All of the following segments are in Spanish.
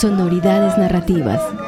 Sonoridades narrativas.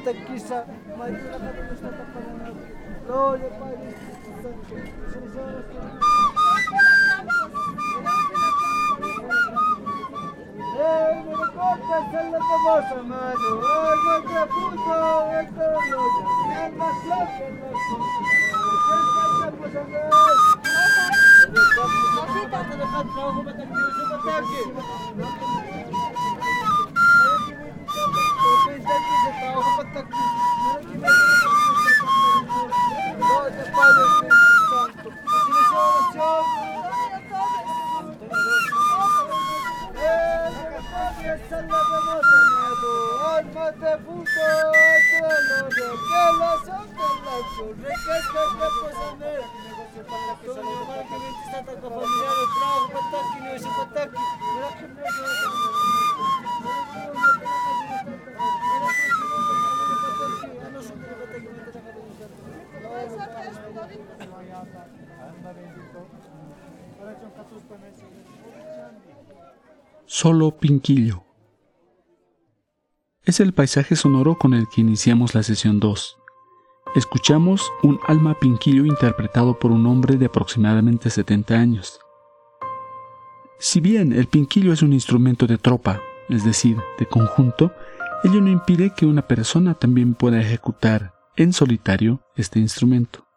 Taquista, mas está para o Olha, Pai, Santo, Jesus, Bolsonaro, hoje eu pergunto, eu estou louco, é você que é nosso. Quem está Bolsonaro? Tchau! Aracın katıl koymaya çalışıyor. Solo Pinquillo. Es el paisaje sonoro con el que iniciamos la sesión 2. Escuchamos un alma pinquillo interpretado por un hombre de aproximadamente 70 años. Si bien el pinquillo es un instrumento de tropa, es decir, de conjunto, ello no impide que una persona también pueda ejecutar en solitario este instrumento.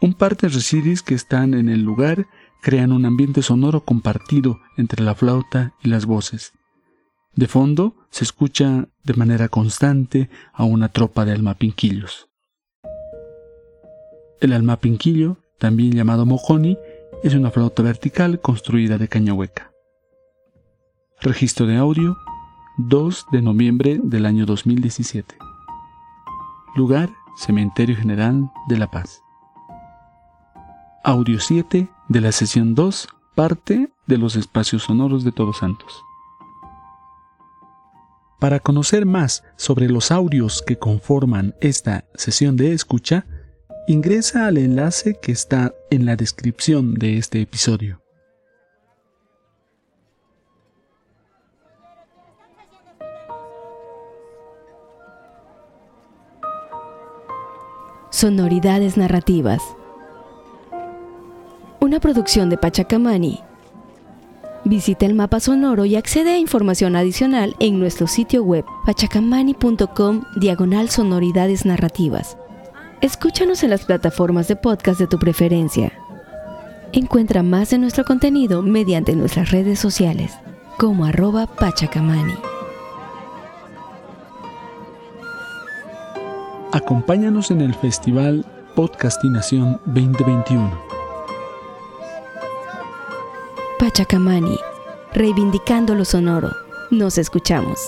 Un par de resiris que están en el lugar crean un ambiente sonoro compartido entre la flauta y las voces. De fondo se escucha de manera constante a una tropa de almapinquillos. El almapinquillo, también llamado mojoni, es una flauta vertical construida de caña hueca. Registro de audio 2 de noviembre del año 2017. Lugar Cementerio General de La Paz. Audio 7 de la sesión 2, parte de los espacios sonoros de Todos Santos. Para conocer más sobre los audios que conforman esta sesión de escucha, ingresa al enlace que está en la descripción de este episodio. Sonoridades narrativas una producción de Pachacamani. Visita el mapa sonoro y accede a información adicional en nuestro sitio web pachacamani.com diagonal sonoridades narrativas. Escúchanos en las plataformas de podcast de tu preferencia. Encuentra más de nuestro contenido mediante nuestras redes sociales como arroba pachacamani. Acompáñanos en el Festival Podcastinación 2021 Pachacamani, reivindicando lo sonoro. Nos escuchamos.